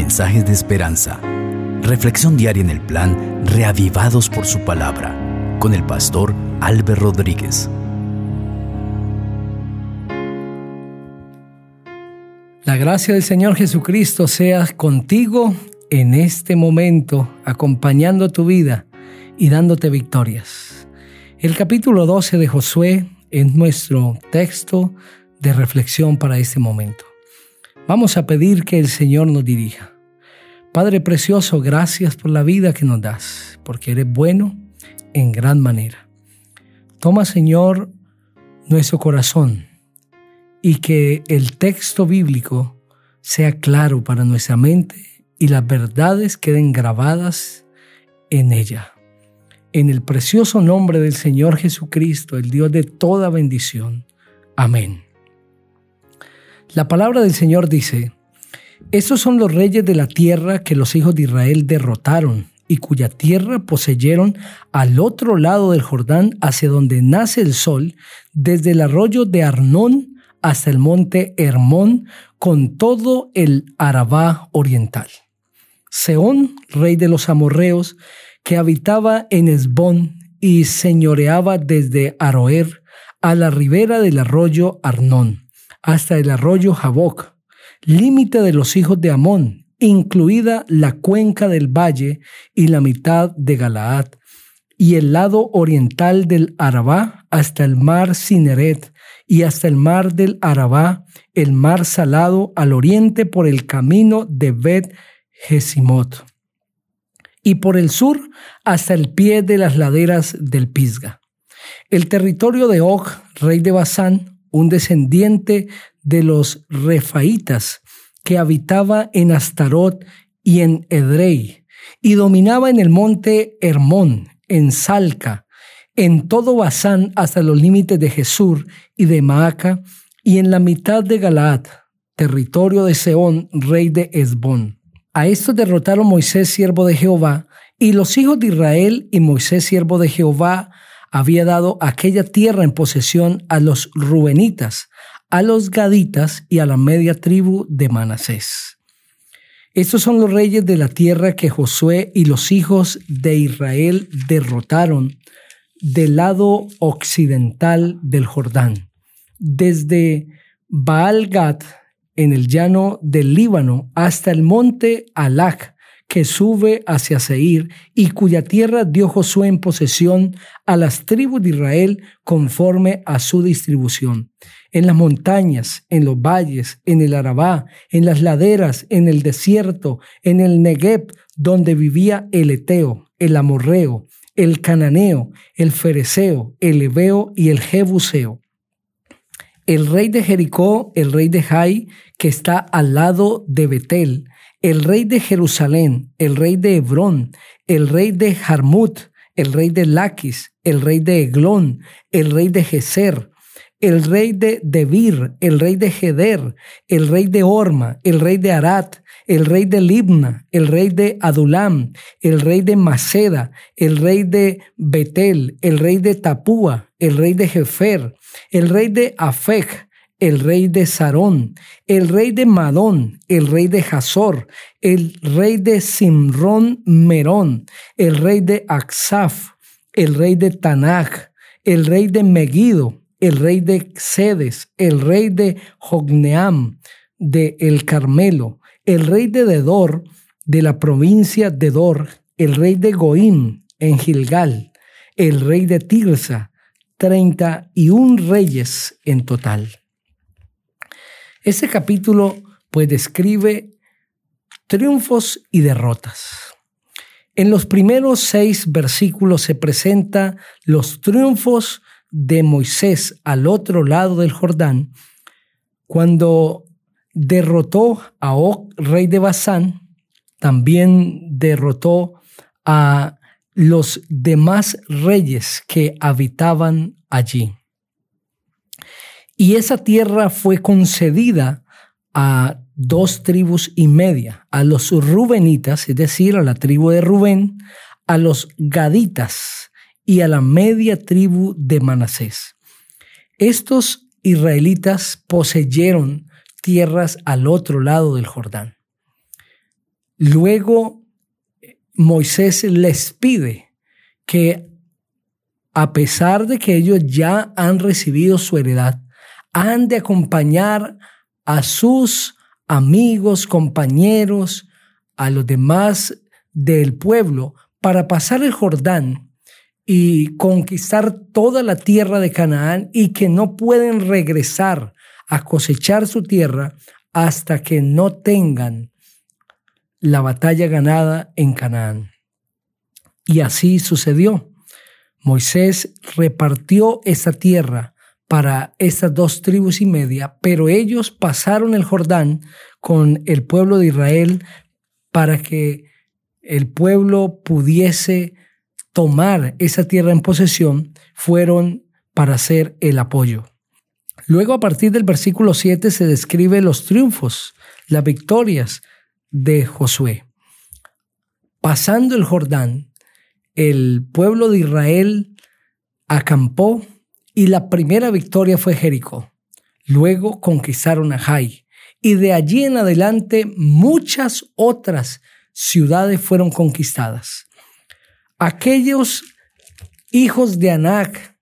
mensajes de esperanza. Reflexión diaria en el plan Reavivados por su palabra con el pastor Álvaro Rodríguez. La gracia del Señor Jesucristo sea contigo en este momento, acompañando tu vida y dándote victorias. El capítulo 12 de Josué es nuestro texto de reflexión para este momento. Vamos a pedir que el Señor nos dirija. Padre precioso, gracias por la vida que nos das, porque eres bueno en gran manera. Toma, Señor, nuestro corazón y que el texto bíblico sea claro para nuestra mente y las verdades queden grabadas en ella. En el precioso nombre del Señor Jesucristo, el Dios de toda bendición. Amén. La palabra del Señor dice, Estos son los reyes de la tierra que los hijos de Israel derrotaron y cuya tierra poseyeron al otro lado del Jordán hacia donde nace el sol, desde el arroyo de Arnón hasta el monte Hermón con todo el Arabá oriental. Seón, rey de los amorreos, que habitaba en Esbón y señoreaba desde Aroer a la ribera del arroyo Arnón, hasta el arroyo Jaboc, límite de los hijos de Amón, incluida la cuenca del valle y la mitad de Galaad, y el lado oriental del Arabá hasta el mar Cineret, y hasta el mar del Arabá, el mar salado al oriente por el camino de Bet Gesimot, y por el sur hasta el pie de las laderas del Pisga. El territorio de Og, rey de Basán, un descendiente de los Refaitas, que habitaba en Astarot y en Edrei, y dominaba en el monte Hermón, en Salca, en todo Basán hasta los límites de Jesús y de Maaca, y en la mitad de Galaad, territorio de Seón, rey de Esbón. A esto derrotaron Moisés, siervo de Jehová, y los hijos de Israel y Moisés, siervo de Jehová, había dado aquella tierra en posesión a los Rubenitas, a los Gaditas y a la media tribu de Manasés. Estos son los reyes de la tierra que Josué y los hijos de Israel derrotaron del lado occidental del Jordán, desde Baal Gad en el llano del Líbano hasta el monte Alac, que sube hacia Seir y cuya tierra dio Josué en posesión a las tribus de Israel conforme a su distribución. En las montañas, en los valles, en el Arabá, en las laderas, en el desierto, en el Negev, donde vivía el Eteo, el Amorreo, el Cananeo, el Fereceo, el Ebeo y el Jebuseo. El rey de Jericó, el rey de Jai, que está al lado de Betel, el rey de Jerusalén, el rey de Hebrón, el rey de Jarmut, el rey de Laquis, el rey de Eglón, el rey de Geser, el rey de Debir, el rey de Geder, el rey de Orma, el rey de Arat, el rey de Libna, el rey de Adulam, el rey de Maceda, el rey de Betel, el rey de Tapúa, el rey de Jefer, el rey de Afec, el rey de Sarón, el rey de Madón, el rey de Hazor, el rey de Simrón Merón, el rey de Aksaf, el rey de Tanaj, el rey de Megido, el rey de Cedes, el rey de Jogneam, de El Carmelo, el rey de Dedor, de la provincia de Dor, el rey de Goim, en Gilgal, el rey de Tirsa, treinta y un reyes en total. Este capítulo pues describe triunfos y derrotas. En los primeros seis versículos se presenta los triunfos de Moisés al otro lado del Jordán, cuando derrotó a Og, rey de Basán, también derrotó a los demás reyes que habitaban allí. Y esa tierra fue concedida a dos tribus y media, a los rubenitas, es decir, a la tribu de Rubén, a los gaditas y a la media tribu de Manasés. Estos israelitas poseyeron tierras al otro lado del Jordán. Luego Moisés les pide que a pesar de que ellos ya han recibido su heredad, han de acompañar a sus amigos, compañeros, a los demás del pueblo para pasar el Jordán y conquistar toda la tierra de Canaán y que no pueden regresar a cosechar su tierra hasta que no tengan la batalla ganada en Canaán. Y así sucedió. Moisés repartió esa tierra para estas dos tribus y media, pero ellos pasaron el Jordán con el pueblo de Israel para que el pueblo pudiese tomar esa tierra en posesión, fueron para hacer el apoyo. Luego a partir del versículo 7 se describe los triunfos, las victorias de Josué. Pasando el Jordán, el pueblo de Israel acampó y la primera victoria fue Jericó. Luego conquistaron a Jai y de allí en adelante muchas otras ciudades fueron conquistadas. Aquellos hijos de Anac,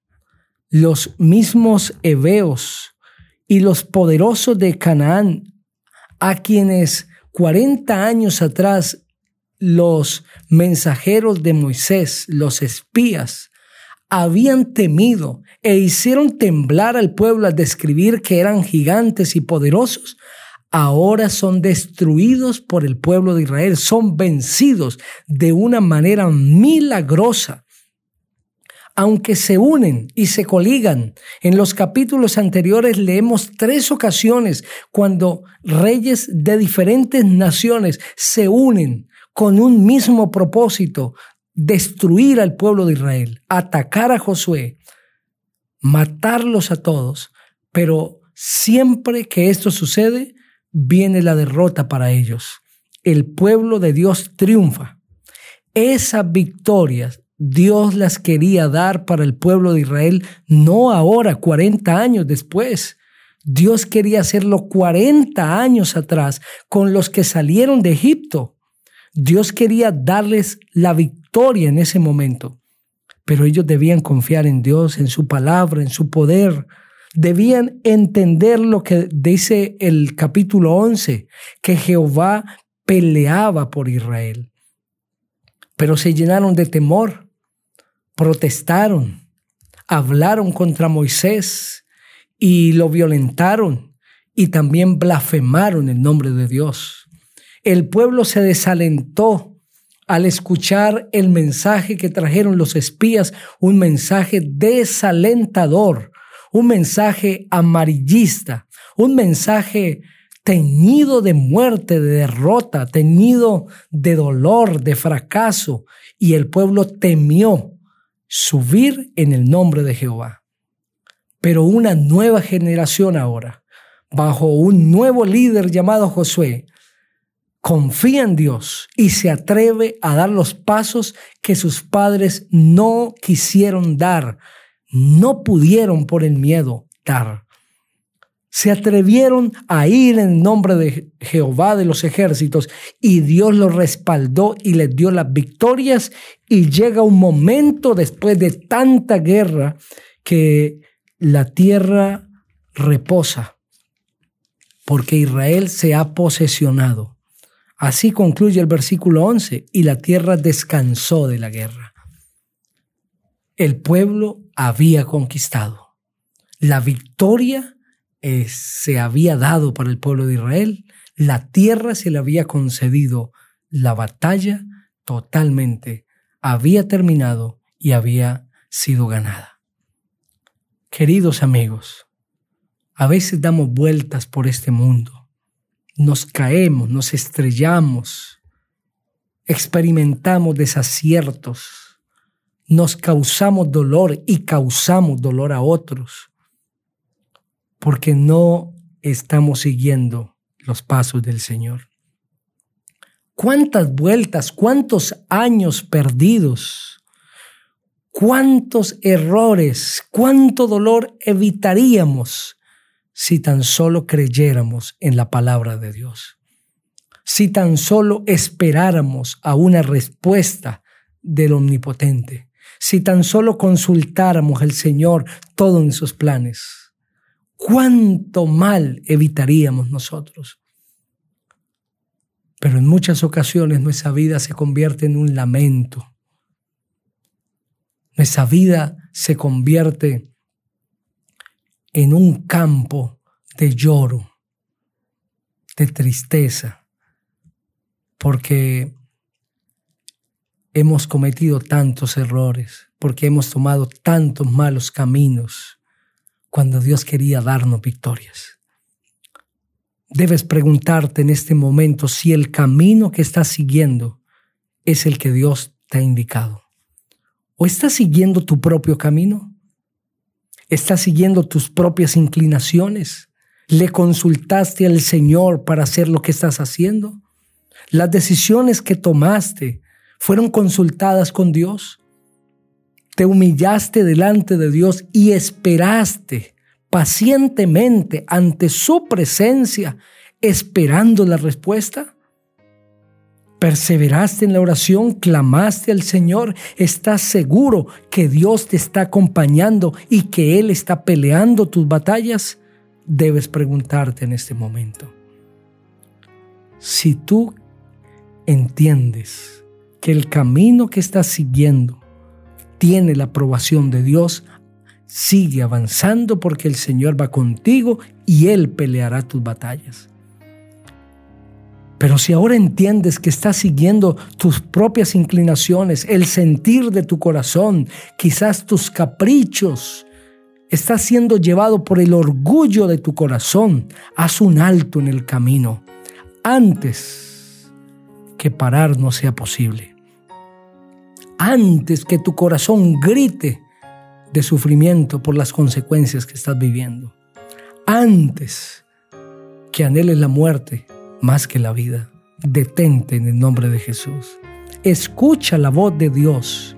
los mismos heveos y los poderosos de Canaán, a quienes 40 años atrás los mensajeros de Moisés, los espías, habían temido e hicieron temblar al pueblo al describir que eran gigantes y poderosos, ahora son destruidos por el pueblo de Israel, son vencidos de una manera milagrosa. Aunque se unen y se coligan, en los capítulos anteriores leemos tres ocasiones cuando reyes de diferentes naciones se unen con un mismo propósito, destruir al pueblo de Israel, atacar a Josué, matarlos a todos, pero siempre que esto sucede, viene la derrota para ellos. El pueblo de Dios triunfa. Esas victorias Dios las quería dar para el pueblo de Israel, no ahora, 40 años después. Dios quería hacerlo 40 años atrás con los que salieron de Egipto. Dios quería darles la victoria en ese momento, pero ellos debían confiar en Dios, en su palabra, en su poder, debían entender lo que dice el capítulo 11, que Jehová peleaba por Israel. Pero se llenaron de temor, protestaron, hablaron contra Moisés y lo violentaron y también blasfemaron el nombre de Dios. El pueblo se desalentó al escuchar el mensaje que trajeron los espías, un mensaje desalentador un mensaje amarillista, un mensaje teñido de muerte, de derrota, teñido de dolor, de fracaso, y el pueblo temió subir en el nombre de Jehová. Pero una nueva generación ahora, bajo un nuevo líder llamado Josué, confía en Dios y se atreve a dar los pasos que sus padres no quisieron dar no pudieron por el miedo dar. Se atrevieron a ir en nombre de Jehová de los ejércitos y Dios los respaldó y les dio las victorias y llega un momento después de tanta guerra que la tierra reposa porque Israel se ha posesionado. Así concluye el versículo 11 y la tierra descansó de la guerra. El pueblo había conquistado. La victoria eh, se había dado para el pueblo de Israel, la tierra se le había concedido, la batalla totalmente había terminado y había sido ganada. Queridos amigos, a veces damos vueltas por este mundo, nos caemos, nos estrellamos, experimentamos desaciertos, nos causamos dolor y causamos dolor a otros porque no estamos siguiendo los pasos del Señor. ¿Cuántas vueltas, cuántos años perdidos, cuántos errores, cuánto dolor evitaríamos si tan solo creyéramos en la palabra de Dios? si tan solo esperáramos a una respuesta del Omnipotente, si tan solo consultáramos al Señor todos en sus planes, cuánto mal evitaríamos nosotros. Pero en muchas ocasiones nuestra vida se convierte en un lamento. Nuestra vida se convierte en un campo de lloro, de tristeza, porque hemos cometido tantos errores, porque hemos tomado tantos malos caminos cuando Dios quería darnos victorias. Debes preguntarte en este momento si el camino que estás siguiendo es el que Dios te ha indicado. ¿O estás siguiendo tu propio camino? ¿Estás siguiendo tus propias inclinaciones? ¿Le consultaste al Señor para hacer lo que estás haciendo? ¿Las decisiones que tomaste fueron consultadas con Dios? ¿Te humillaste delante de Dios y esperaste pacientemente ante su presencia esperando la respuesta? ¿Perseveraste en la oración? ¿Clamaste al Señor? ¿Estás seguro que Dios te está acompañando y que Él está peleando tus batallas? Debes preguntarte en este momento. Si tú entiendes que el camino que estás siguiendo tiene la aprobación de Dios, sigue avanzando porque el Señor va contigo y Él peleará tus batallas. Pero si ahora entiendes que estás siguiendo tus propias inclinaciones, el sentir de tu corazón, quizás tus caprichos, estás siendo llevado por el orgullo de tu corazón, haz un alto en el camino antes que parar no sea posible. Antes que tu corazón grite de sufrimiento por las consecuencias que estás viviendo. Antes que anheles la muerte más que la vida. Detente en el nombre de Jesús. Escucha la voz de Dios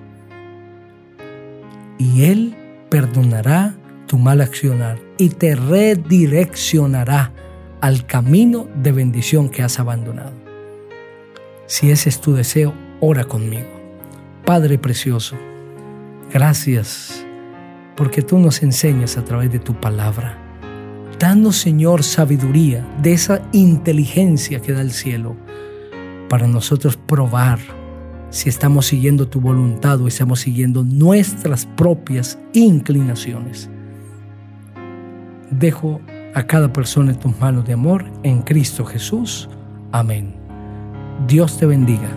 y Él perdonará tu mal accionar y te redireccionará al camino de bendición que has abandonado. Si ese es tu deseo, ora conmigo. Padre precioso, gracias porque tú nos enseñas a través de tu palabra. Danos, Señor, sabiduría de esa inteligencia que da el cielo para nosotros probar si estamos siguiendo tu voluntad o estamos siguiendo nuestras propias inclinaciones. Dejo a cada persona en tus manos de amor en Cristo Jesús. Amén. Dios te bendiga.